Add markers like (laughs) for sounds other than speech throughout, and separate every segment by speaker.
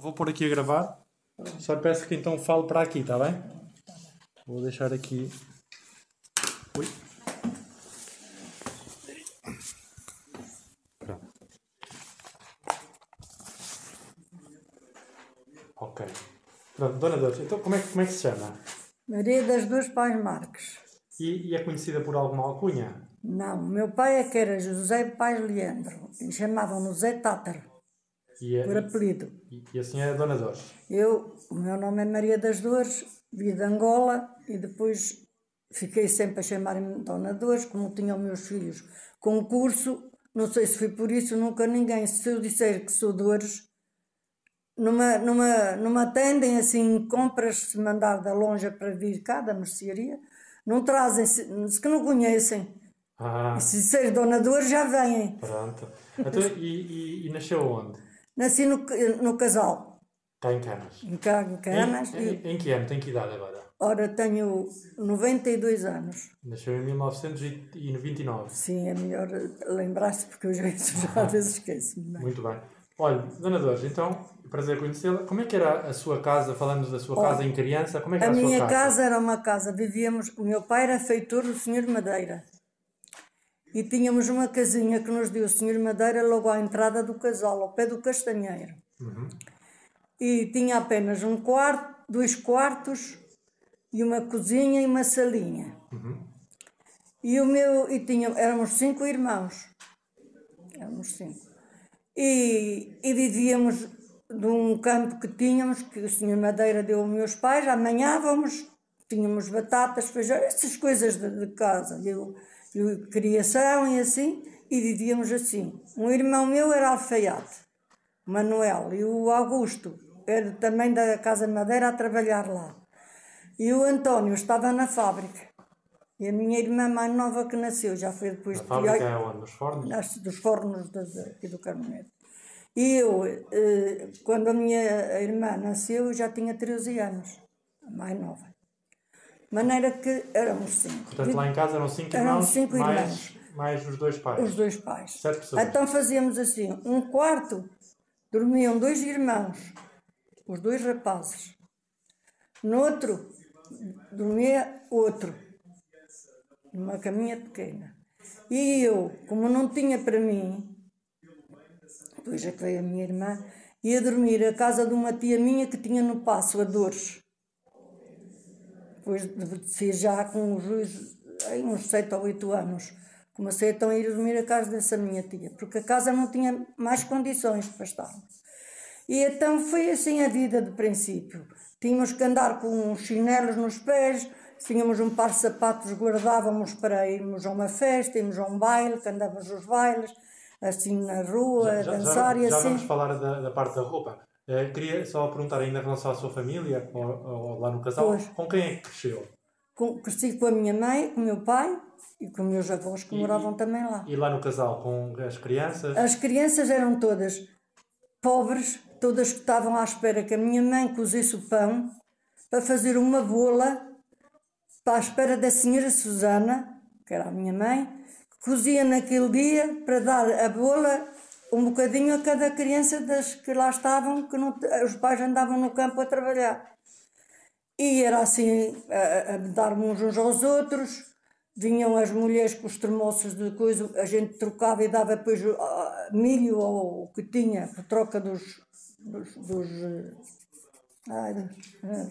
Speaker 1: Vou pôr aqui a gravar. Só peço que então fale para aqui, está bem? Vou deixar aqui. Ui. Pronto. Ok. Pronto, Dona Dores, então como é, que- como é que se chama?
Speaker 2: Maria das Duas Pais Marques.
Speaker 1: E, e é conhecida por alguma alcunha?
Speaker 2: Não, o meu pai é que era José Pais Leandro. E chamavam-no Zé Tátaro,
Speaker 1: E a,
Speaker 2: por apelido.
Speaker 1: e, e a senhora é Dona Dores?
Speaker 2: Eu, o meu nome é Maria das Dores, vim de Angola e depois fiquei sempre a chamar-me Dona Dores, como tinham meus filhos concurso. Não sei se foi por isso, nunca ninguém. Se eu disser que sou Dores, numa, numa, numa atendem assim compras, se mandar da longe para vir cá, da mercearia, não trazem, se, se que não conhecem.
Speaker 1: Ah,
Speaker 2: Se disser Dona Dores, já vêm.
Speaker 1: pronto. Então, e, e, e nasceu onde?
Speaker 2: Nasci no, no casal,
Speaker 1: Cá em Canas.
Speaker 2: em em Canas,
Speaker 1: Em, em, em que ano? Tem que idade agora?
Speaker 2: ora tenho 92 anos.
Speaker 1: Nasceu em 1929.
Speaker 2: Sim, é melhor lembrar-se, porque eu já, (laughs) já às vezes esqueço-me. é?
Speaker 1: Muito bem. Olha, Dona Dores, então, prazer conhecê-la. Como é que era a sua casa, falando da sua casa em criança, como é que
Speaker 2: A
Speaker 1: era a,
Speaker 2: minha
Speaker 1: sua casa?
Speaker 2: casa era uma casa, vivíamos, o meu pai era feitor do Senhor Madeira. E tínhamos uma casinha que nos deu o Senhor Madeira logo à entrada do casal, ao pé do castanheiro. E tinha apenas um quarto, dois quartos e uma cozinha e uma salinha. E o meu, e tinha, éramos cinco irmãos. Éramos cinco. E, e vivíamos de um campo que tínhamos, que o senhor Madeira deu aos meus pais, amanhã vamos, tínhamos batatas, feijão, essas coisas de, de casa, eu, criação e assim, e vivíamos assim. Um irmão meu era alfaiate, Manuel, e o Augusto era também da Casa de Madeira a trabalhar lá. E o António estava na fábrica. E a minha irmã mais nova que nasceu, já foi depois
Speaker 1: A
Speaker 2: de
Speaker 1: fábrica é onde? Nos fornos?
Speaker 2: dos fornos de, de, aqui do Carmoneiro. E eu, eh, quando a minha irmã nasceu, eu já tinha 13 anos, a mais nova. De maneira que éramos cinco.
Speaker 1: Portanto, lá em casa eram cinco
Speaker 2: Éramos
Speaker 1: irmãos,
Speaker 2: cinco
Speaker 1: mais,
Speaker 2: irmãos.
Speaker 1: mais os dois pais.
Speaker 2: Os dois pais.
Speaker 1: Sete pessoas.
Speaker 2: Então fazíamos assim: um quarto dormiam dois irmãos, os dois rapazes. No outro dormia outro, numa caminha pequena. E eu, como não tinha para mim, depois é que veio a minha irmã, ia dormir à casa de uma tia minha que tinha no Passo, a Dores. Depois de ser já com os aí uns 7 ou 8 anos, comecei então a ir dormir à casa dessa minha tia, porque a casa não tinha mais condições para estar. E então foi assim a vida de princípio. Tínhamos que andar com uns chinelos nos pés, tínhamos um par de sapatos, guardávamos para irmos a uma festa, irmos a um baile, que andávamos nos bailes, assim na rua, a
Speaker 1: Já,
Speaker 2: dançar
Speaker 1: já,
Speaker 2: e
Speaker 1: já
Speaker 2: assim.
Speaker 1: vamos falar da, da parte da roupa. Eh, queria só perguntar ainda em relação à sua família, ou, ou lá no casal,
Speaker 2: Pois.
Speaker 1: com quem é que cresceu?
Speaker 2: Com, cresci com a minha mãe, com o meu pai e com meus avós que moravam também lá.
Speaker 1: E lá no casal, com as crianças?
Speaker 2: As crianças eram todas pobres, todas que estavam à espera que a minha mãe cozesse o pão para fazer uma bola para a espera da senhora Susana, que era a minha mãe, que cozia naquele dia para dar a bola um bocadinho a cada criança das que lá estavam, que não, os pais andavam no campo a trabalhar. E era assim, a, a dar-nos uns aos outros. Vinham as mulheres com os termoços de coisa, a gente trocava e dava depois ah, milho ou o que tinha, por troca dos. dos, dos eh, ai, dos- eh?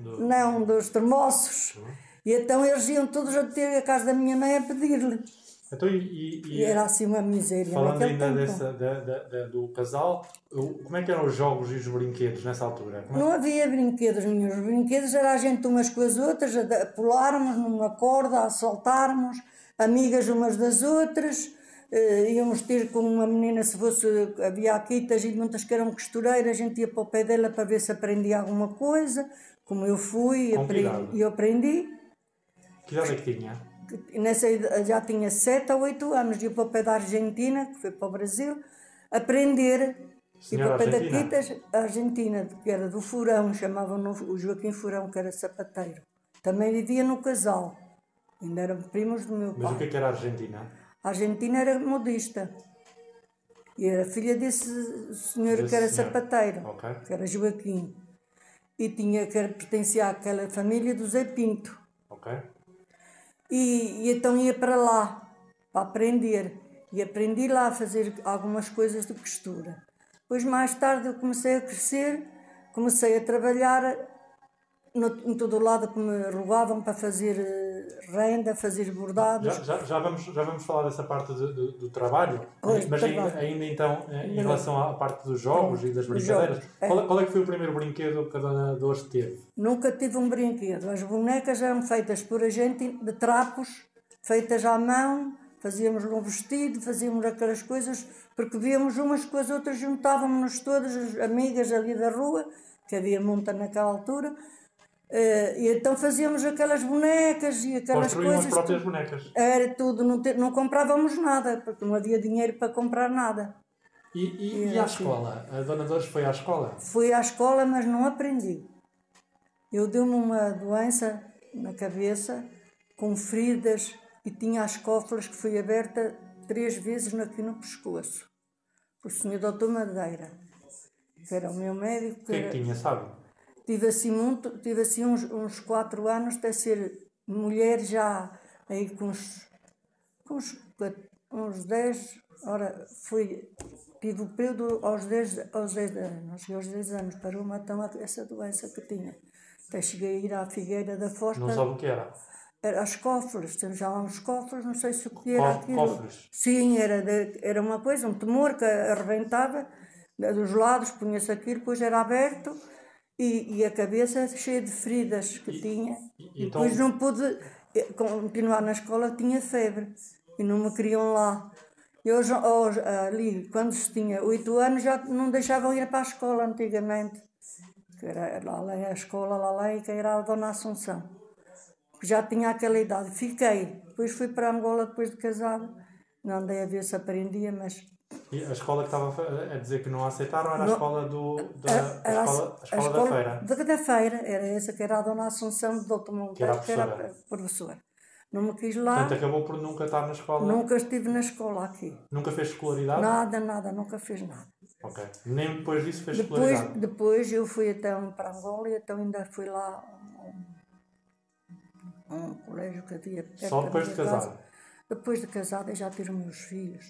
Speaker 1: Do...
Speaker 2: não, dos termoços. E então eles iam todos a ter a casa da minha mãe a pedir-lhe.
Speaker 1: Então, e, e- e-
Speaker 2: era assim uma miséria
Speaker 1: falando ainda dessa, da, da- da- do casal, como é que eram os jogos e os brinquedos nessa altura? É-
Speaker 2: Não havia brinquedos nenhum. Os brinquedos era a gente umas com as outras, a pularmos numa corda, a saltarmos, amigas umas das outras. eh, íamos ter com uma menina, se fosse, havia aquitas e muitas que eram costureiras, a gente ia para o pé dela para ver se aprendia alguma coisa. Como eu fui e eu aprendi.
Speaker 1: Que idade é que tinha?
Speaker 2: Nessa, já tinha 7 ou 8 anos, ia para o pé da Argentina, que foi para o Brasil, aprender. E
Speaker 1: Senhora
Speaker 2: para o pé da
Speaker 1: argentina?
Speaker 2: Quitas, a Argentina, que era do Furão, chamavam-no o Joaquim Furão, que era sapateiro. Também vivia no casal. Ainda eram primos do meu
Speaker 1: Mas o que
Speaker 2: pai.
Speaker 1: é que era a Argentina?
Speaker 2: A Argentina era modista. E era filha desse senhor
Speaker 1: Desse
Speaker 2: que era
Speaker 1: senhor.
Speaker 2: sapateiro,
Speaker 1: Ok.
Speaker 2: que era Joaquim. E tinha que pertencia àquela família do Zé Pinto.
Speaker 1: Ok.
Speaker 2: E, e então ia para lá, para aprender. E aprendi lá a fazer algumas coisas de costura. Depois, mais tarde, eu comecei a crescer, comecei a trabalhar no, em todo o lado que me rogavam para fazer eh, renda, fazer bordados.
Speaker 1: Já, já, já, vamos, já vamos falar dessa parte do, do, do trabalho,
Speaker 2: Pois,
Speaker 1: mas ainda, ainda então, eh, em relação à parte dos jogos e das brincadeiras,
Speaker 2: jogos, é.
Speaker 1: qual, é- qual é que foi o primeiro brinquedo que a Dona Dores teve?
Speaker 2: Nunca tive um brinquedo. As bonecas eram feitas por a gente de trapos, feitas à mão, fazíamos um vestido, fazíamos aquelas coisas, porque víamos umas com as outras, juntávamos-nos todas, as amigas ali da rua, que havia muita naquela altura, e então fazíamos aquelas bonecas e aquelas
Speaker 1: Construíam as
Speaker 2: coisas.
Speaker 1: próprias bonecas.
Speaker 2: Era tudo, não, te- não comprávamos nada, porque não havia dinheiro para comprar nada.
Speaker 1: E, e, e à escola? A Dona Dores foi à escola?
Speaker 2: Fui à escola, mas não aprendi. Eu deu-me uma doença na cabeça, com feridas, e tinha as cófilas que foi aberta três vezes aqui no pescoço. O senhor doutor Madeira, que era o meu médico, que
Speaker 1: que é
Speaker 2: era,
Speaker 1: que tinha, sabe?
Speaker 2: Tive assim muito, tive assim uns, uns quatro anos até ser mulher já aí com uns, com uns, uns dez, ora, fui, tive o período aos dez, aos dez anos, aos dez anos, parou-me então essa doença que tinha. Até cheguei a ir à Figueira da Foz
Speaker 1: Não sabe o que era.
Speaker 2: era as cofres, temos já lá uns cofres, não sei se o que era aquilo.
Speaker 1: cofres?
Speaker 2: Sim, era, de- era uma coisa, um tumor que arrebentava dos lados, punha-se aquilo, depois era aberto e, e a cabeça cheia de feridas que tinha.
Speaker 1: e
Speaker 2: E,
Speaker 1: então-
Speaker 2: depois não pude eh, continuar na escola, tinha febre e não me queriam lá. E hoje, ali, quando se tinha oito anos, já não deixavam ir para a escola antigamente. Que era lá, lá a escola, lá lá, que era a Dona Assunção já tinha aquela idade. Fiquei. Depois fui para Angola depois de casada. Não andei a ver se aprendia, mas
Speaker 1: E a escola que estava a a dizer que não a aceitaram era a escola, do, da, a
Speaker 2: era
Speaker 1: escola, a escola da feira.
Speaker 2: Da, da feira, era essa que era a Dona Assunção de Doutor Monteiro,
Speaker 1: a
Speaker 2: que era
Speaker 1: professora.
Speaker 2: a professora. Não me quis lá,
Speaker 1: Portanto, acabou por nunca estar na escola.
Speaker 2: nunca estive na escola aqui.
Speaker 1: Nunca fez escolaridade?
Speaker 2: Nada, nada, nunca fiz nada.
Speaker 1: Ok. Nem depois disso fez
Speaker 2: Depois,
Speaker 1: escolaridade.
Speaker 2: depois eu fui então para Angola e então ainda fui lá a um, a um colégio que havia perto
Speaker 1: Só depois de
Speaker 2: minha casa.
Speaker 1: casar?
Speaker 2: Depois de casada já tive meus filhos.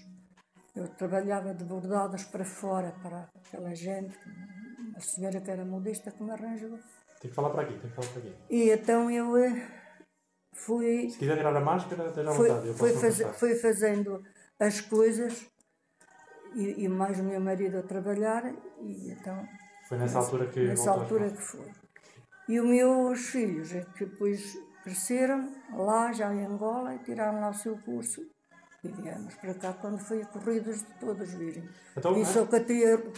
Speaker 2: Eu trabalhava de bordados para fora, para aquela gente, a senhora que era modista que me arranjou.
Speaker 1: Tem que falar para aqui, tem que falar para aqui.
Speaker 2: E então eu eh, fui,
Speaker 1: Se quiser tirar a máscara, esteja à
Speaker 2: fui,
Speaker 1: vontade. Eu
Speaker 2: fui, faz- fui fazendo as coisas e, e mais o meu marido a trabalhar e então
Speaker 1: Foi nessa altura que
Speaker 2: nessa altura que foi. E os meus filhos é que depois cresceram lá, já em Angola, e tiraram lá o seu curso. E viemos para cá quando foi corridas de todos virem.
Speaker 1: Então,
Speaker 2: e só que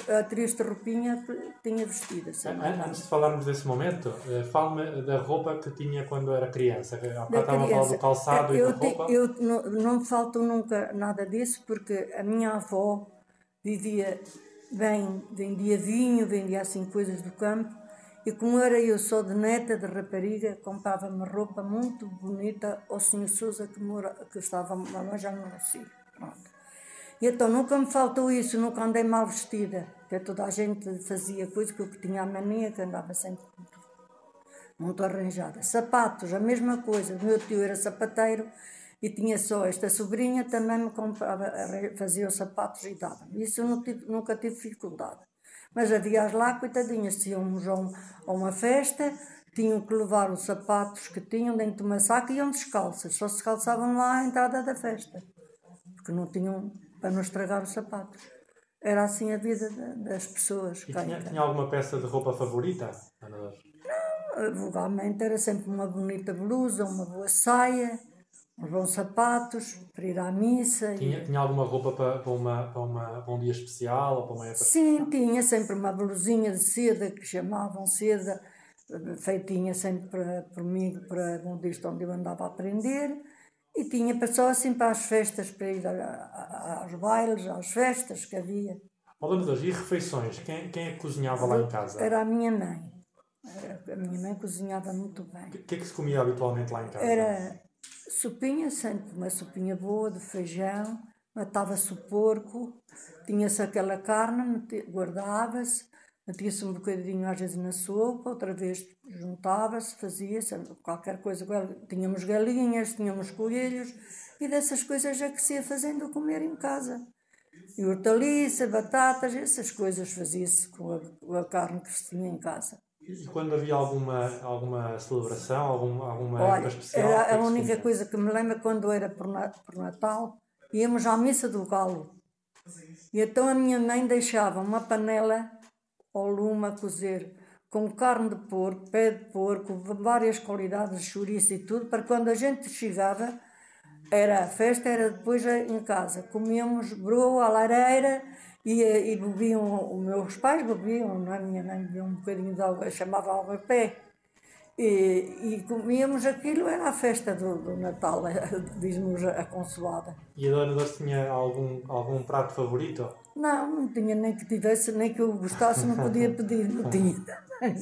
Speaker 2: a, a triste roupinha tinha vestida.
Speaker 1: Antes de falarmos desse momento, eh, fale-me da roupa que tinha quando era criança. Há
Speaker 2: Da
Speaker 1: estava a falar do calçado e
Speaker 2: eu,
Speaker 1: da
Speaker 2: te-
Speaker 1: roupa.
Speaker 2: eu não, não me faltou nunca nada disso, porque a minha avó vivia bem, vendia vinho, vendia assim coisas do campo, e como era eu só de neta de rapariga, comprava-me roupa muito bonita ao senhor Sousa que, mora, que estava lá já no Recife. Pronto. E então nunca me faltou isso, nunca andei mal vestida, porque toda a gente fazia coisa que eu tinha a mania, que andava sempre muito arranjada. Sapatos, a mesma coisa. O meu tio era sapateiro e tinha só esta sobrinha, também me comprava, fazia os sapatos e dava. Isso eu não tive- nunca tive dificuldade. Mas havia as lá, coitadinhas, se íamos a, um- a uma festa, tinham que levar os sapatos que tinham dentro de uma saca e iam descalças. Só se calçavam lá à entrada da festa, porque não tinham para não estragar os sapatos. Era assim a vida da- das pessoas.
Speaker 1: E tinha, tinha alguma peça de roupa favorita? Ana Dores?
Speaker 2: vulgarmente era sempre uma bonita blusa, uma boa saia, uns bons sapatos para ir à missa. e-
Speaker 1: Tinha, tinha alguma roupa para, para, uma, para, uma, para um dia especial ou para uma época?
Speaker 2: Sim, tinha sempre uma blusinha de seda que chamavam seda, feitinha sempre para, por mim, para um disto onde eu andava a aprender. E tinha para- só assim para as festas, para ir a- a- aos bailes, às festas que havia.
Speaker 1: Ó, Dona Dores, e refeições? Quem, quem é que cozinhava lá em casa?
Speaker 2: Era a minha mãe. A minha mãe cozinhava muito bem.
Speaker 1: O que é que se comia habitualmente lá em casa?
Speaker 2: Era sopinha, sempre uma sopinha boa de feijão, matava-se o porco, tinha-se aquela carne, guardava-se, metia-se um bocadinho às vezes na sopa, outra vez juntava-se, fazia-se qualquer coisa. Tínhamos galinhas, tínhamos coelhos e dessas coisas é que se ia fazendo comer em casa. E hortaliça, batatas, essas coisas fazia-se com a, a carne que se tinha em casa.
Speaker 1: E quando havia alguma, alguma celebração, algum, alguma
Speaker 2: Olha,
Speaker 1: especial?
Speaker 2: era
Speaker 1: é
Speaker 2: a única
Speaker 1: comia?
Speaker 2: coisa que me lembro quando era por, na- por Natal, íamos à missa do galo. E então a minha mãe deixava uma panela ao lume a cozer com carne de porco, pé de porco, várias qualidades de chouriço e tudo, para quando a gente chegava, era a festa, era depois em casa. Comíamos broa à lareira e, e bebiam, os meus pais bebiam, não é? Minha mãe bebia um bocadinho de água, chamava água pé. E, e comíamos aquilo, era a festa do, do Natal, (laughs) diz-nos a consoada.
Speaker 1: E a Dona Doce tinha algum, algum prato favorito?
Speaker 2: Não, não tinha nem que tivesse, nem que eu gostasse, não podia (laughs) pedir, não tinha.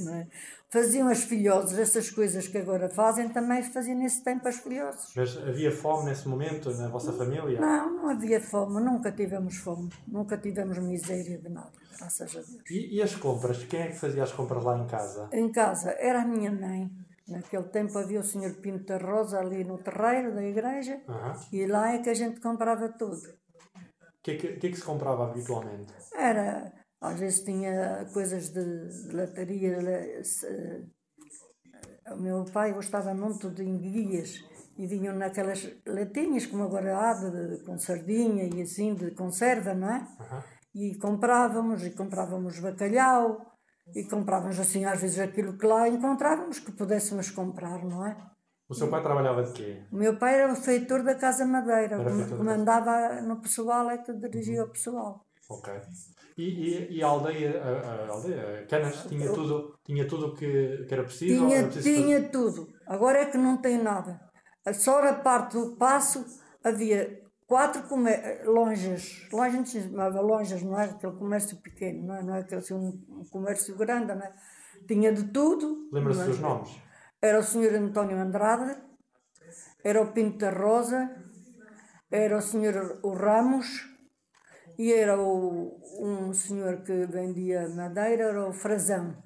Speaker 2: Não é? Faziam as filhoses, essas coisas que agora fazem, também faziam nesse tempo as filhoses.
Speaker 1: Mas havia fome nesse momento na vossa família?
Speaker 2: Não, não havia fome, nunca tivemos fome, nunca tivemos miséria de nada, graças a Deus.
Speaker 1: E, e as compras? Quem é que fazia as compras lá em casa?
Speaker 2: Em casa era a minha mãe. Naquele tempo havia o Senhor Pinto da Rosa ali no terreiro da igreja
Speaker 1: Aham.
Speaker 2: e lá é que a gente comprava tudo.
Speaker 1: O que, é que, que é que se comprava habitualmente?
Speaker 2: Era, às vezes tinha coisas de, lataria. se- O meu pai gostava muito de enguias e vinham naquelas latinhas, como agora há, de, com sardinha e assim, de conserva, não é?
Speaker 1: Aham.
Speaker 2: E comprávamos, e comprávamos bacalhau, e comprávamos assim, às vezes, aquilo que lá encontrávamos que pudéssemos comprar, não é?
Speaker 1: O seu pai trabalhava de quê?
Speaker 2: O meu pai era o feitor da Casa Madeira,
Speaker 1: Era
Speaker 2: que mandava no pessoal, é que dirigia o pessoal.
Speaker 1: Ok. E, e, e a aldeia, a, a aldeia, a Canas, tinha tudo, tinha tudo que, que era preciso?
Speaker 2: Tinha,
Speaker 1: era preciso
Speaker 2: tinha tudo. Agora é que não tem nada. Só a parte do passo havia quatro come- lonjas. Lonjas não se chamava lonjas, não é aquele comércio pequeno, não é, não é aquele assim, um, comércio grande, não é? Tinha de tudo.
Speaker 1: Lembra-se dos nomes?
Speaker 2: Era o senhor António Andrade, era o Pinto da Rosa, era o senhor o Ramos e era o, um senhor que vendia madeira, era o Frazão.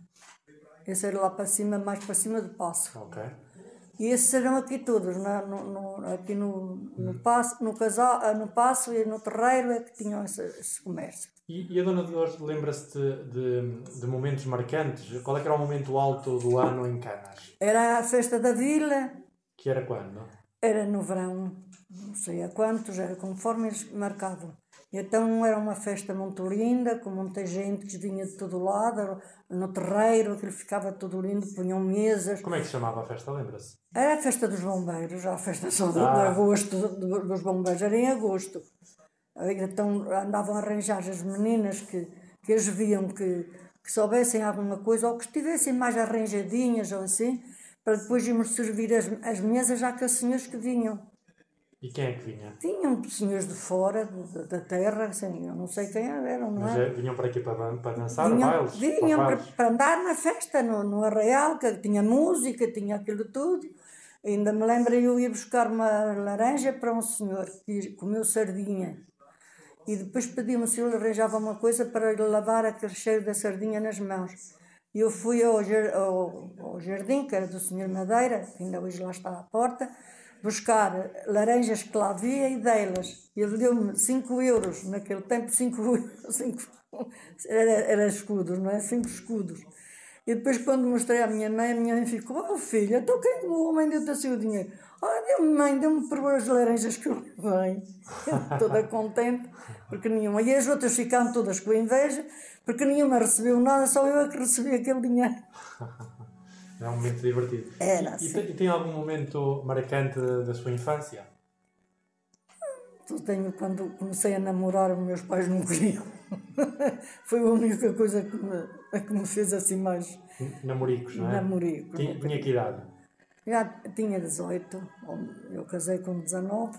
Speaker 2: Esse era lá para cima, mais para cima do passo. E esses eram aqui todos, na- no, no- aqui no, no, passo, no, casal, ah, no passo e no terreiro é que tinham esse, esse comércio.
Speaker 1: E, e a Dona Dolores lembra-se de, de, de momentos marcantes? Qual é que era o momento alto do ano em Canas?
Speaker 2: Era a festa da vila,
Speaker 1: Que era quando?
Speaker 2: Era no verão, não sei a quantos, era conforme eles marcavam. Então era uma festa muito linda, com muita gente que vinha de todo lado, no terreiro, aquilo ficava tudo lindo, punham mesas.
Speaker 1: Como é que se chamava a festa? Lembra-se?
Speaker 2: Era a festa dos bombeiros, a festa só de,
Speaker 1: Ah.
Speaker 2: de agosto, do- dos bombeiros, era em agosto. Então andavam a arranjar as meninas que, que as viam que, que soubessem alguma coisa ou que estivessem mais arranjadinhas ou assim, para depois irmos servir as, as mesas já que os senhores que vinham.
Speaker 1: E quem é que vinha?
Speaker 2: Tinham senhores de fora, de- da terra, assim, eu não sei quem eram, não
Speaker 1: Mas
Speaker 2: é?
Speaker 1: eh, vinham para aqui para, para dançar
Speaker 2: Vinham,
Speaker 1: bailes?
Speaker 2: vinham
Speaker 1: para
Speaker 2: para, para andar na festa, no, no arraial, que tinha música, tinha aquilo tudo. Ainda me lembro, eu ia buscar uma laranja para um senhor que comeu sardinha. E depois pedi-me se ele arranjava uma coisa para lhe lavar aquele cheiro da sardinha nas mãos. E eu fui ao, ao, ao jardim, que era do senhor Madeira, ainda hoje lá está à porta, buscar laranjas que lá havia e delas. Ele deu-me 5 euros, naquele tempo 5 (laughs) cinco, era, era escudos, não é? 5 escudos. E depois quando mostrei à minha mãe, a minha mãe ficou, oh filha, então quem o homem deu-te assim o dinheiro? Ah, deu-me mãe, deu-me por as laranjas que eu levei. Eu Toda contente, porque nenhuma. E as outras ficaram todas com inveja, porque nenhuma recebeu nada, só eu é que recebi aquele dinheiro.
Speaker 1: É um momento divertido.
Speaker 2: Era
Speaker 1: E,
Speaker 2: assim.
Speaker 1: tem, e tem algum momento marcante da, sua infância?
Speaker 2: Eu tenho, quando comecei a namorar, meus pais não queriam. (laughs) Foi a única coisa que me, a que me fez assim mais
Speaker 1: Namoricos, não é?
Speaker 2: namorico.
Speaker 1: Tinha, tinha que idade?
Speaker 2: Já tinha 18, eu casei com 19,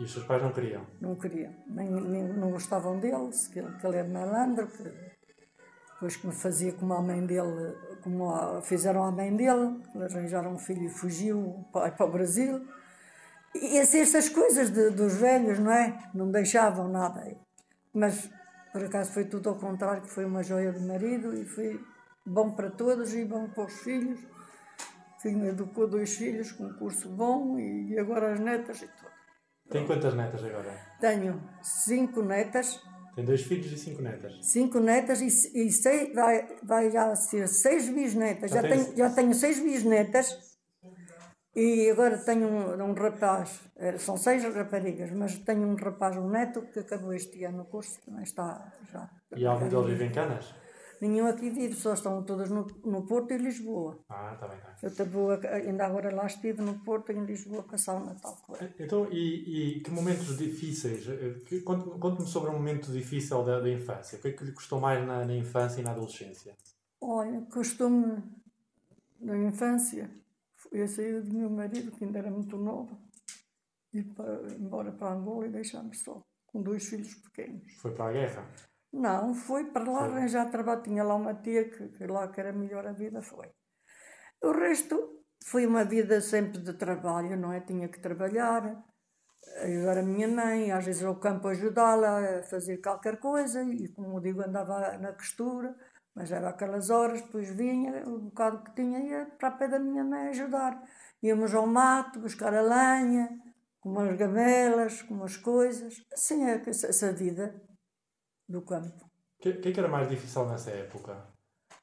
Speaker 1: E os seus pais não queriam?
Speaker 2: não queria. Nem, nem- não gostavam dele, que ele, que ele é malandro, que depois que me fazia como a mãe dele, como a- fizeram a mãe dele, arranjaram um filho e fugiu pai para o Brasil. E essas coisas de- dos velhos, não é? Não deixavam nada. Mas, por acaso, foi tudo ao contrário, que foi uma joia de marido e foi bom para todos e bom para os filhos. Filho educou dois filhos com um curso bom e agora as netas e tudo.
Speaker 1: Tem quantas netas agora?
Speaker 2: Tenho cinco netas,
Speaker 1: Tem dois filhos e cinco netas.
Speaker 2: cinco netas e, e seis, vai, vai já ser seis bisnetas.
Speaker 1: Já
Speaker 2: Já,
Speaker 1: tens-
Speaker 2: tenho, já tenho seis bisnetas e agora tenho um, um rapaz, eh, são seis raparigas, mas tenho um rapaz, um neto, que acabou este ano o curso, também está já.
Speaker 1: E algum deles vive em Canas?
Speaker 2: Nenhum aqui vive, só estão todas no, no Porto e Lisboa.
Speaker 1: Ah, está bem, está bem.
Speaker 2: Eu ainda agora lá estive no Porto e em Lisboa passar o Natal com ele.
Speaker 1: Então, e, e que momentos difíceis? eh, Conte-me sobre um momento difícil da, da infância. O que é que lhe custou mais na, na infância e na adolescência?
Speaker 2: Olha, costume na infância, a saída do meu marido, que ainda era muito novo, ir para, embora para Angola e deixar-me só, com dois filhos pequenos.
Speaker 1: Foi para a guerra?
Speaker 2: Não, foi para lá
Speaker 1: Foi.
Speaker 2: arranjar trabalho, tinha lá uma tia que, que lá que era melhor a vida, foi. O resto foi uma vida sempre de trabalho, não é? Tinha que trabalhar, ajudar a minha mãe, às vezes ao campo ajudá-la a fazer qualquer coisa, e como digo, andava na costura, mas era aquelas horas, depois vinha, o bocado que tinha ia para a pé da minha mãe ajudar. Íamos ao mato buscar a lenha, com umas gabelas, com umas coisas, assim é essa vida do campo.
Speaker 1: O que, que é que era mais difícil nessa época?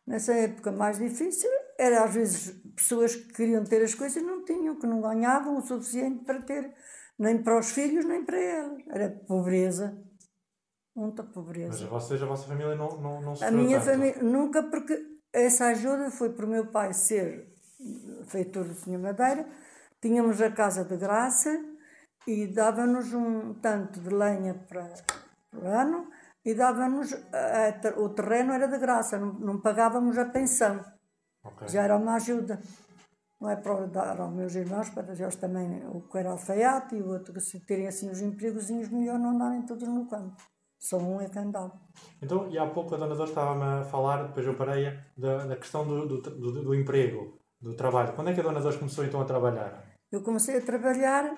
Speaker 2: Nessa época mais difícil, era às vezes pessoas que queriam ter as coisas e não tinham, que não ganhavam o suficiente para ter, nem para os filhos, nem para elas. Era pobreza, muita
Speaker 1: Mas
Speaker 2: pobreza.
Speaker 1: vocês, a vossa família não, não, não
Speaker 2: A
Speaker 1: sofreu
Speaker 2: minha
Speaker 1: tanto.
Speaker 2: família, nunca, porque essa ajuda foi por meu pai ser feitor do Senhor Madeira, tínhamos a casa de graça e dava-nos um tanto de lenha para por ano e a- ter- o terreno era de graça, não, não pagávamos a pensão,
Speaker 1: Ok.
Speaker 2: já era uma ajuda. Não é para dar aos meus irmãos, para eles também, o que era alfaiate e o outro, que se terem assim os empregozinhos, melhor não andarem todos no campo. Só um é que andava.
Speaker 1: Então, e há pouco a Dona Dor estava-me a falar, depois eu parei, da, da questão do, do, do, do emprego, do trabalho. Quando é que a Dona Dor começou então a trabalhar?
Speaker 2: Eu comecei a trabalhar,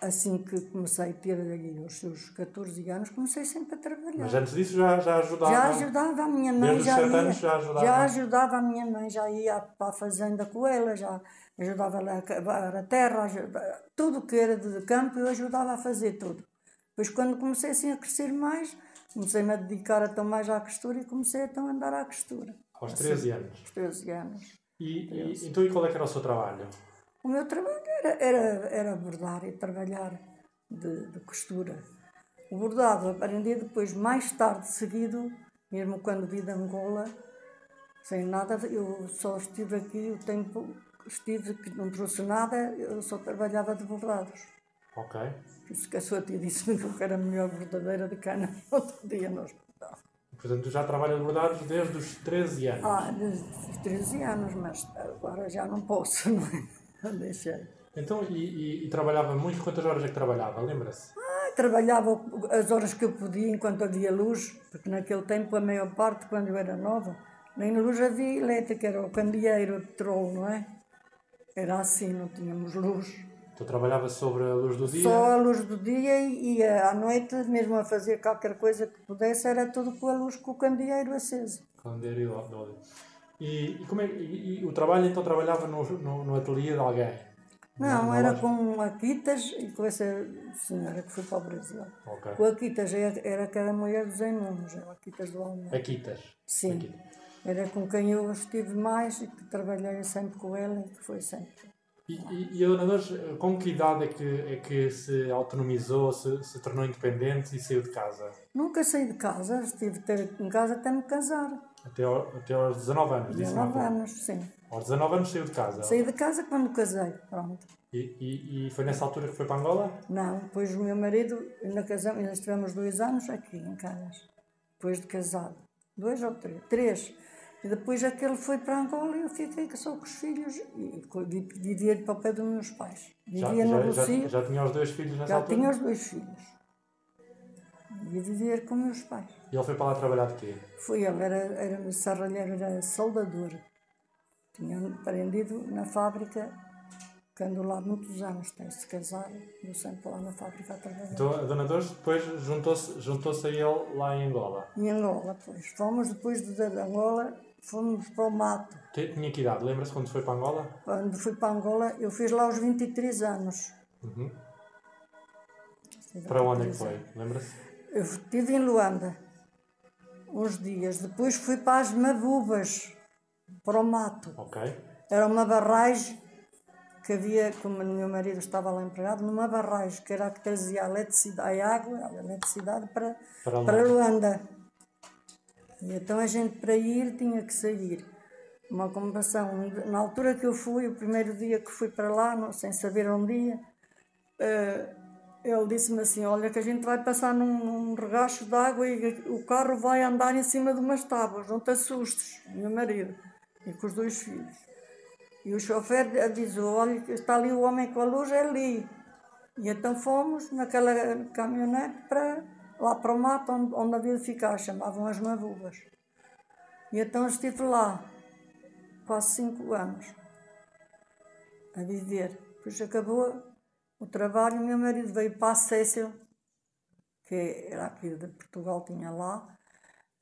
Speaker 2: assim que comecei a ter os seus 14 anos, comecei sempre a trabalhar.
Speaker 1: Mas antes disso já, já ajudava?
Speaker 2: Já ajudava a minha mãe, já ia,
Speaker 1: anos já ajudava?
Speaker 2: já ajudava a minha mãe, já ia para a fazenda com ela, já ajudava lá a cavar a terra, ajuda- tudo que era de campo eu ajudava a fazer tudo. Depois quando comecei assim a crescer mais, comecei-me a dedicar então mais à costura e comecei então a andar à costura,
Speaker 1: Aos 13 anos.
Speaker 2: aos 13 anos.
Speaker 1: E, e, então, e qual é que era o seu trabalho?
Speaker 2: O meu trabalho era, era, era bordar e trabalhar de, de costura. O bordado aprendi depois, mais tarde seguido, mesmo quando vi de Angola, sem nada, eu só estive aqui o tempo estive, que não trouxe nada, eu só trabalhava de bordados.
Speaker 1: Ok.
Speaker 2: Por isso que a sua tia disse-me que eu era a melhor bordadeira de cana (laughs) outro dia no hospital.
Speaker 1: Portanto, já trabalha de bordados desde os 13 anos.
Speaker 2: Ah, desde os 13 anos, mas agora já não posso, (laughs) não é? Deixei.
Speaker 1: Então, e, e- e trabalhava muito? Quantas horas é que trabalhava? Lembra-se?
Speaker 2: Ah, Trabalhava as horas que eu podia enquanto havia luz, porque naquele tempo, a maior parte, quando eu era nova, nem luz havia elétrica, era o candeeiro, o petróleo, não é? Era assim, não tínhamos luz.
Speaker 1: Então, trabalhava sobre a luz do dia?
Speaker 2: Só a luz do dia e, e à noite, mesmo a fazer qualquer coisa que pudesse, era tudo com a luz com o candeeiro aceso.
Speaker 1: Calendário de óleo. E, e, como é, e, e o trabalho, então, trabalhava no, no, no ateliê de alguém?
Speaker 2: Não, era
Speaker 1: loja?
Speaker 2: com Aquitas e com essa senhora que foi para o Brasil.
Speaker 1: Ok.
Speaker 2: Com Aquitas era, era aquela mulher dos Nunes, era Aquitas do Almeida.
Speaker 1: Aquitas.
Speaker 2: Sim.
Speaker 1: Aquitas.
Speaker 2: Era com quem eu estive mais e que trabalhei sempre com ela e que foi sempre.
Speaker 1: E, e, e a Dona Dores, com que idade é que, é que se autonomizou, se, se tornou independente e saiu de casa?
Speaker 2: Nunca saí de casa, estive em casa até me casar.
Speaker 1: Até, ao- até aos 19 anos, disse
Speaker 2: 19 anos, sim.
Speaker 1: Aos 19 anos saiu de casa.
Speaker 2: Saí de casa quando casei, pronto.
Speaker 1: E, e, e foi nessa altura que foi para Angola?
Speaker 2: Não, depois o meu marido, ainda casamos, ainda estivemos dois anos aqui em Canas, depois de casado. Dois ou três? Três. E depois aquele foi para Angola e eu fiquei só com os filhos e vivia para o pé dos meus pais.
Speaker 1: Já,
Speaker 2: Vivia
Speaker 1: já, já,
Speaker 2: Rocio,
Speaker 1: já tinha os dois filhos nessa
Speaker 2: já
Speaker 1: altura?
Speaker 2: tinha os dois filhos. Ia viver com meus pais.
Speaker 1: E ele foi para lá trabalhar de quê?
Speaker 2: Foi ele, era, era serralheiro, era soldador. Tinha aprendido na fábrica que ando lá muitos anos, tem-se casado, eu sempre lá na fábrica a trabalhar.
Speaker 1: Então a Dona Dores depois juntou-se juntou a ele lá em Angola.
Speaker 2: Em Angola, pois. Fomos depois de, Angola, fomos para o mato.
Speaker 1: Tinha que idade? Lembra-se quando foi para Angola?
Speaker 2: Quando fui para Angola, eu fiz lá os 23 anos.
Speaker 1: Uhum. Para onde é que
Speaker 2: 23
Speaker 1: foi? Lembra-se?
Speaker 2: Eu estive em Luanda uns dias. Depois fui para as Mabubas, para o mato.
Speaker 1: Ok.
Speaker 2: Era uma barragem que havia, como o meu marido estava lá empregado, numa barragem que era a que trazia a eletricidade, a água, a eletricidade para,
Speaker 1: Para
Speaker 2: para,
Speaker 1: Luanda.
Speaker 2: E então a gente para ir tinha que sair. Uma comparação. Na altura que eu fui, o primeiro dia que fui para lá, não- sem saber onde ia, eh, ele disse-me assim, olha que a gente vai passar num, num regacho de água e o carro vai andar em cima de umas tábuas, não te assustes, meu marido, e com os dois filhos. E o chofer avisou, olha está ali o homem com a luz, é ali. E então fomos naquela caminhonete para lá para o mato onde, onde havia de ficar, chamavam as Mabubas. E então estive lá quase cinco anos a viver. Depois acabou o trabalho, o meu marido veio para a Cécil, que era aqui de Portugal, tinha lá,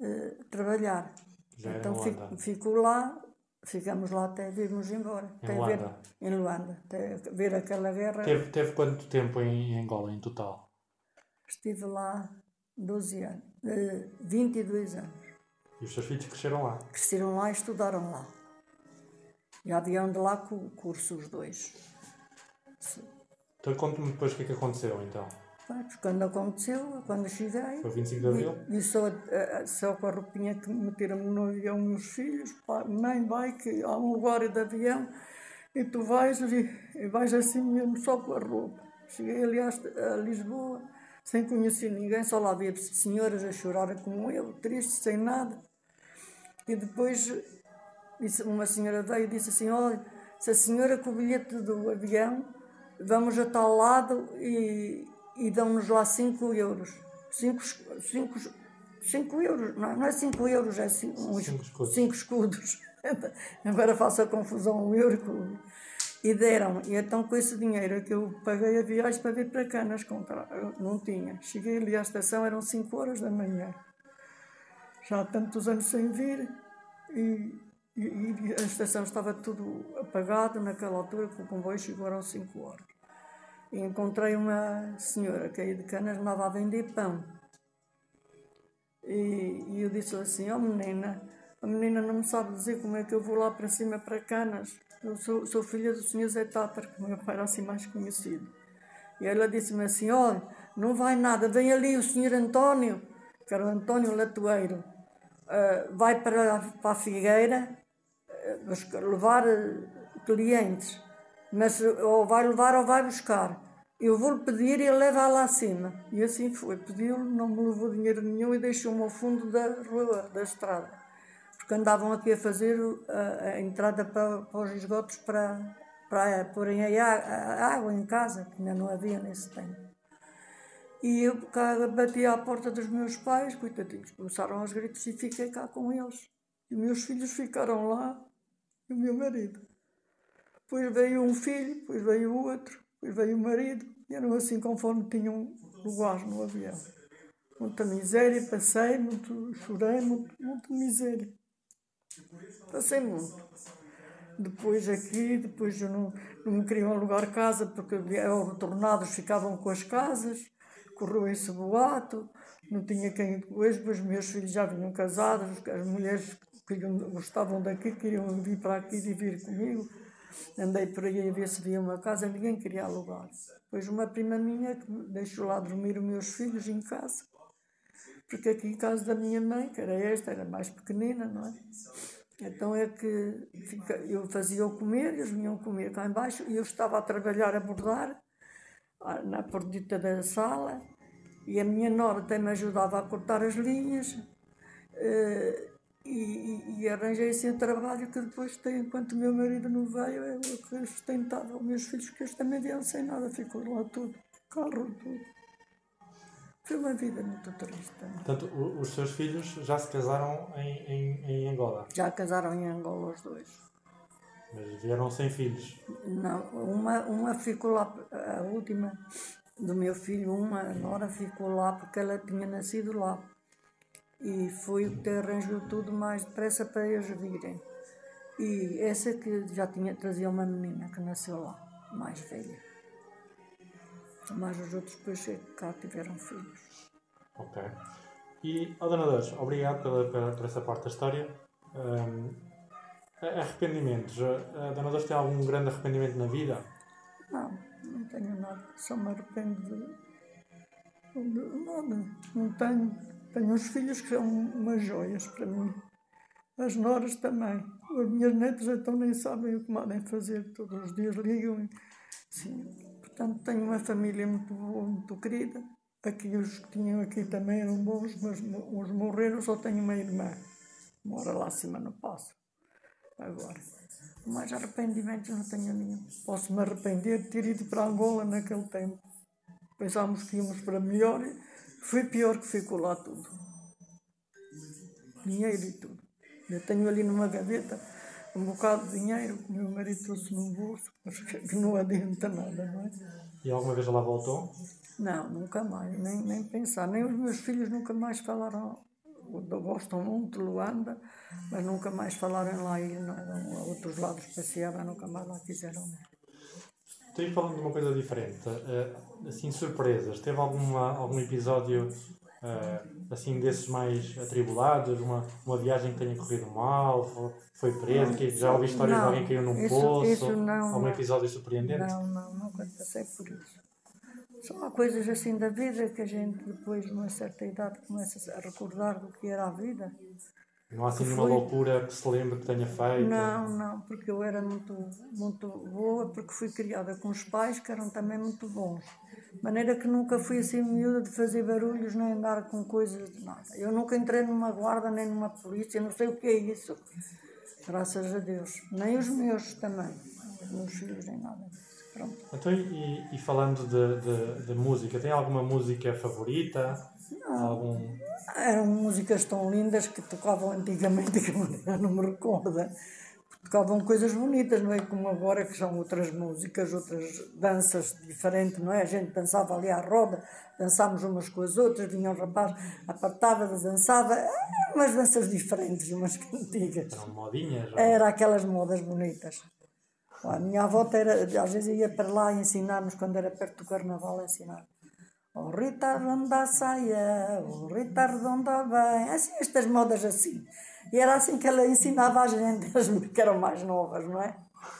Speaker 2: eh, trabalhar.
Speaker 1: Já
Speaker 2: então fico- ficou lá, ficamos lá até virmos embora.
Speaker 1: Em
Speaker 2: até
Speaker 1: Luanda?
Speaker 2: Ver, em Luanda, até ver aquela guerra.
Speaker 1: Teve, teve quanto tempo em, Angola em total?
Speaker 2: Estive lá 12 anos, eh, 22 anos.
Speaker 1: E os seus filhos cresceram lá?
Speaker 2: Cresceram lá e estudaram lá. Já vieram de lá com o curso os dois.
Speaker 1: Então conte-me depois o que é que aconteceu então.
Speaker 2: Pois, quando aconteceu, quando cheguei,
Speaker 1: Foi 25 de Abril?
Speaker 2: vi, vi só, eh, só com a roupinha que meteram-me no avião meus filhos, pai, mãe, vai que há um lugar de avião e tu vais e, e vais assim mesmo só com a roupa. Cheguei ali a, Lisboa sem conhecer ninguém, só lá havia senhoras a chorar como eu, tristes, sem nada. E depois uma senhora veio e disse assim, olha, se a senhora com o bilhete do avião, vamos a tal lado e, e dão-nos lá 5 euros. 5 cinco, cinco euros, não, não é 5 euros, é 5
Speaker 1: Cinco escudos.
Speaker 2: cinco escudos. (laughs) Agora faço a confusão, um euro com... E deram, e então com esse dinheiro que eu paguei a viagem para vir para Canas comprar, não tinha. Cheguei ali à estação, eram 5 horas da manhã já há tantos anos sem vir e, e- e a estação estava tudo apagado naquela altura que o comboio chegou eram 5 horas. E encontrei uma senhora que aí de Canas andava a vender pão. E, e eu disse assim, ó menina, a menina não me sabe dizer como é que eu vou lá para cima para Canas. Eu sou, sou filha do senhor Zé Tátar, que o meu pai era assim mais conhecido. E ela disse-me assim: Olha, não vai nada, vem ali o senhor António, que era o António Latoeiro, ah, vai para, para a Figueira levar ah, clientes, mas ou vai levar ou vai buscar. Eu vou-lhe pedir e ele leva lá acima. E assim foi. Pediu-lhe, não me levou dinheiro nenhum e deixou-me ao fundo da rua, da estrada. Porque andavam aqui a fazer a, a entrada para, para os esgotos para, para porem a, a água em casa, que ainda não havia nesse tempo. E eu cá bati à porta dos meus pais, coitadinhos, começaram aos gritos e fiquei cá com eles. E meus filhos ficaram lá, e o meu marido. Depois veio um filho, depois veio o outro, depois veio o marido, e eram assim conforme tinham lugares no avião. Muita miséria, passei, muito, chorei, muito, muita miséria. Passei muito. Depois aqui, depois eu não, não me queriam alugar casa porque os retornados ficavam com as casas, correu esse boato, não tinha quem depois, depois meus filhos já vinham casados, as mulheres queriam- gostavam daqui queriam vir para aqui viver comigo. Andei por aí a ver se via uma casa, ninguém queria alugar. Depois uma prima minha que deixou lá dormir os meus filhos em casa. Porque aqui em casa da minha mãe, que era esta, era mais pequenina, não é? Então é que fica- eu fazia o comer, eles vinham comer cá embaixo e eu estava a trabalhar a bordar na pordita da sala e a minha nora até me ajudava a cortar as linhas eh, e, e, arranjei assim trabalho que depois tem, enquanto o meu marido não veio, eu que sustentava os meus filhos, que eles também vieram sem nada, ficou lá tudo, carro, tudo. Foi uma vida muito triste também.
Speaker 1: Portanto, os seus filhos já se casaram em, em, em Angola.
Speaker 2: Já casaram em Angola os dois.
Speaker 1: Mas vieram sem filhos.
Speaker 2: Não, uma, uma ficou lá, a última do meu filho, uma nora ficou lá porque ela tinha nascido lá. E foi o que arranjou tudo mais depressa para eles virem. E essa que já tinha, trazia uma menina que nasceu lá, mais velha. Mas os outros depois é cá tiveram filhos.
Speaker 1: Ok. E, oh, Dona Dores, obrigado pela, pela, por essa parte da história. Um, arrependimentos. A Dona Dores tem algum grande arrependimento na vida?
Speaker 2: Não, não tenho nada. Só me arrependo de, de nada. Não tenho. Tenho uns filhos que são umas joias para mim. As noras também. As minhas netas então nem sabem o que podem fazer. Todos os dias ligam. Sim. Portanto, tenho uma família muito boa, muito querida. Aqui os que tinham aqui também eram bons, mas uns morreram. Só tenho uma irmã. Mora lá acima no passo. Agora. Mas arrependimentos não tenho nenhum. Posso me arrepender de ter ido para Angola naquele tempo. Pensámos que íamos para melhor. Foi pior que ficou lá tudo. Dinheiro e tudo. Eu tenho ali numa gaveta um bocado de dinheiro que o meu marido trouxe no bolso, (laughs) mas que não adianta nada, não é?
Speaker 1: E alguma vez ela voltou?
Speaker 2: Não, nunca mais, nem, nem pensar. Nem os meus filhos nunca mais falaram. Gostam muito de Luanda, mas nunca mais falaram lá e não, a outros lados passeavam, nunca mais lá quiseram
Speaker 1: Estou falando de uma coisa diferente, eh, assim, surpresas. Teve alguma, algum episódio uh, assim desses mais atribulados, uma, uma viagem que tenha corrido mal, foi, preso, que já ouvi histórias não, de alguém que caiu num isso, poço, isso não, algum episódio surpreendente?
Speaker 2: Não, não, nunca passei por isso. São coisas assim da vida que a gente depois, numa certa idade, começa a recordar do que era a vida.
Speaker 1: Não há assim nenhuma loucura que se lembre que tenha feito?
Speaker 2: Não, não, porque eu era muito, muito boa, porque fui criada com os pais que eram também muito bons. De maneira que nunca fui assim miúda de fazer barulhos nem andar com coisas de nada. Eu nunca entrei numa guarda nem numa polícia, não sei o que é isso. Graças a Deus. Nem os meus também. Os meus filhos nem nada. Pronto.
Speaker 1: Então, e, e falando de, de, de, música, tem alguma música favorita?
Speaker 2: Não. Eram músicas tão lindas que tocavam antigamente (laughs) que eu não me recordo tocavam coisas bonitas, não é? Como agora que são outras músicas, outras danças diferentes, não é? A gente dançava ali à roda, dançámos umas com as outras, vinha um rapaz, apartava, dançava, ah, umas danças diferentes, umas antigas.
Speaker 1: Eram modinhas? Ou...
Speaker 2: Era aquelas modas bonitas. A minha avó era, às vezes ia para lá ensinar-nos, quando era perto do carnaval, a O Rita redonda saia, o Rita redonda bem, assim, estas modas assim. E era assim que ela ensinava a gente, as que eram mais novas, não é?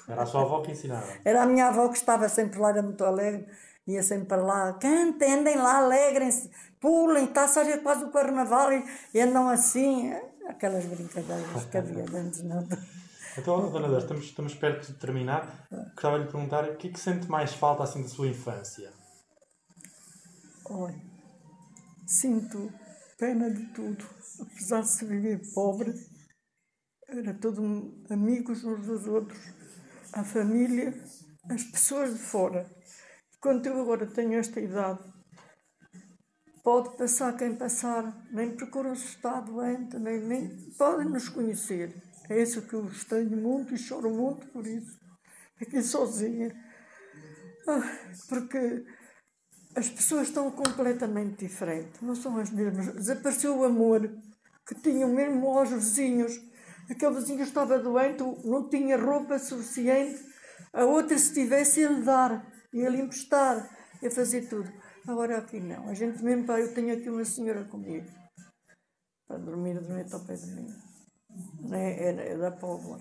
Speaker 1: Era a sua avó que ensinava?
Speaker 2: Era a minha avó que estava sempre lá, era muito alegre, ia sempre para lá, cantem, andem lá, alegrem-se, pulem, está a ser quase o carnaval e, e andam assim, aquelas brincadeiras que havia antes, não
Speaker 1: Então, Dona Deus, estamos, estamos perto de terminar. Gostava de lhe perguntar o que é que sente mais falta assim da sua infância?
Speaker 2: Olha, sinto pena de tudo apesar de se viver pobre, era todo amigos uns dos outros, a família, as pessoas de fora. Quando eu agora tenho esta idade, pode passar quem passar, nem procuram se está doente, nem, nem podem nos conhecer. É isso que eu estranho muito e choro muito por isso. Aqui sozinha. Ah, porque as pessoas estão completamente diferentes, não são as mesmas. Desapareceu o amor que tinham mesmo aos vizinhos. Aquele vizinho estava doente, não tinha roupa suficiente, a outra, se tivesse, ia lhe dar, ia lhe emprestar, ia fazer tudo. Agora aqui não. A gente mesmo, pá, eu tenho aqui uma senhora comigo, para dormir de noite ao pé de mim. É, é, é da povo.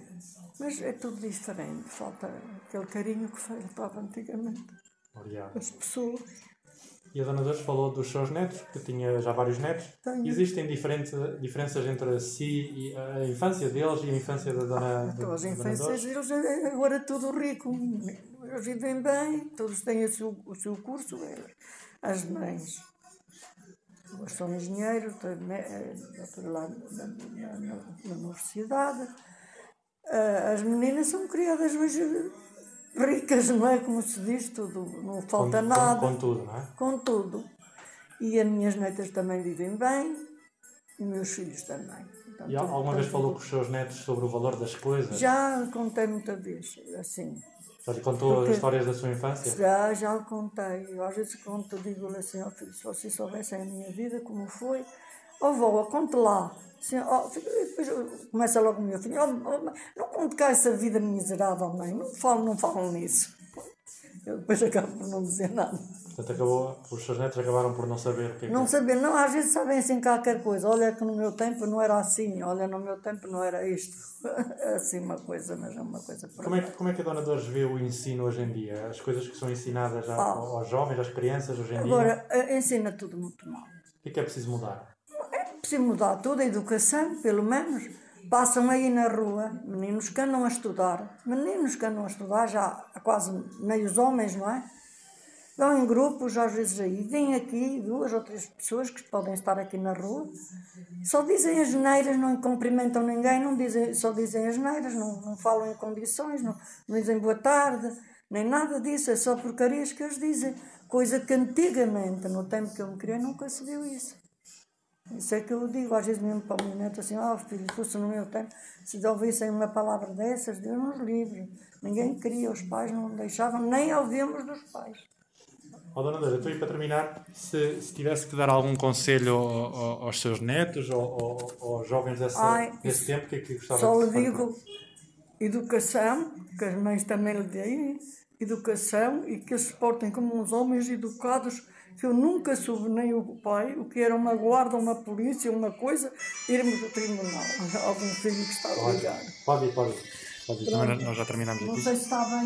Speaker 2: Mas é tudo diferente, falta aquele carinho que faltava antigamente.
Speaker 1: Obrigado.
Speaker 2: As pessoas.
Speaker 1: E a Dona Dores falou dos seus netos, que tinha já vários netos. Tenho. Existem diferentes, diferenças entre si e a infância deles e a infância da Dona,
Speaker 2: então, As infâncias deles é agora tudo rico. Eles vivem bem, todos têm o seu, o seu curso. As mães são engenheiros, estão lá na, na, na universidade. Ah, as meninas são criadas hoje ricas, não é? Como se diz, tudo, não falta
Speaker 1: com,
Speaker 2: nada.
Speaker 1: Com, com, tudo, não é?
Speaker 2: Com tudo. E as minhas netas também vivem bem. E meus filhos também. Então,
Speaker 1: E al- alguma vez falou com os seus netos sobre o valor das coisas?
Speaker 2: Já contei muita vez, assim.
Speaker 1: Já lhe contou
Speaker 2: Porque-
Speaker 1: histórias da sua infância?
Speaker 2: Já, já lhe contei. Eu, às vezes conto, digo-lhe assim, ó filho, se vocês soubessem a minha vida, como foi, ó vó, conte lá. Assim, e depois começa logo o meu filho, ó, mãe, não conte cá essa vida miserável, mãe, não falam, não falam nisso. Eu depois acabo por não dizer nada.
Speaker 1: Portanto, acabou, os seus netos acabaram por não saber o que é que
Speaker 2: Não saber, não, às vezes sabem assim qualquer coisa. Olha que no meu tempo não era assim, olha no meu tempo não era isto. É (laughs) assim uma coisa, mas é uma coisa
Speaker 1: Como é, que, como é que a Dona Dores vê o ensino hoje em dia? As coisas que são ensinadas já aos jovens, às crianças hoje em dia?
Speaker 2: Ah. Agora, eh, ensina tudo muito mal.
Speaker 1: O que é que é preciso mudar?
Speaker 2: Preciso mudar toda a educação, pelo menos. Passam aí na rua, meninos que andam a estudar, meninos que andam a estudar, já quase meios homens, não é? Vão em grupos, às vezes aí, vêm aqui duas ou três pessoas que podem estar aqui na rua, só dizem as neiras, não cumprimentam ninguém, não dizem, só dizem as neiras, não, não falam em condições, não, não dizem boa tarde, nem nada disso, é só porcarias que eles dizem. Coisa que antigamente, no tempo que eu me criei, nunca se viu isso. Isso é que eu digo, às vezes mesmo para o meu neto, assim, ó filho, fosse no meu tempo, se ouvissem uma palavra dessas, Deus nos livre. Ninguém queria, os pais não deixavam, nem ouvíamos dos pais.
Speaker 1: Ó, Dona Dores, então e para terminar, se, se tivesse que dar algum conselho ao- ao- aos seus netos ou, ou aos jovens dessa,
Speaker 2: Ai,
Speaker 1: desse tempo, o que é que gostava
Speaker 2: Só
Speaker 1: de
Speaker 2: lhe digo educação, que as mães também lhe deem, educação e que eles se portem como uns homens educados, que eu nunca soube nem o pai, o que era uma guarda, uma polícia, uma coisa, irmos ao tribunal. Algum filho que está ligado.
Speaker 1: Pode ir, pode ir. Pode ir. Também nós já terminamos
Speaker 2: Não
Speaker 1: aqui.
Speaker 2: sei se está bem.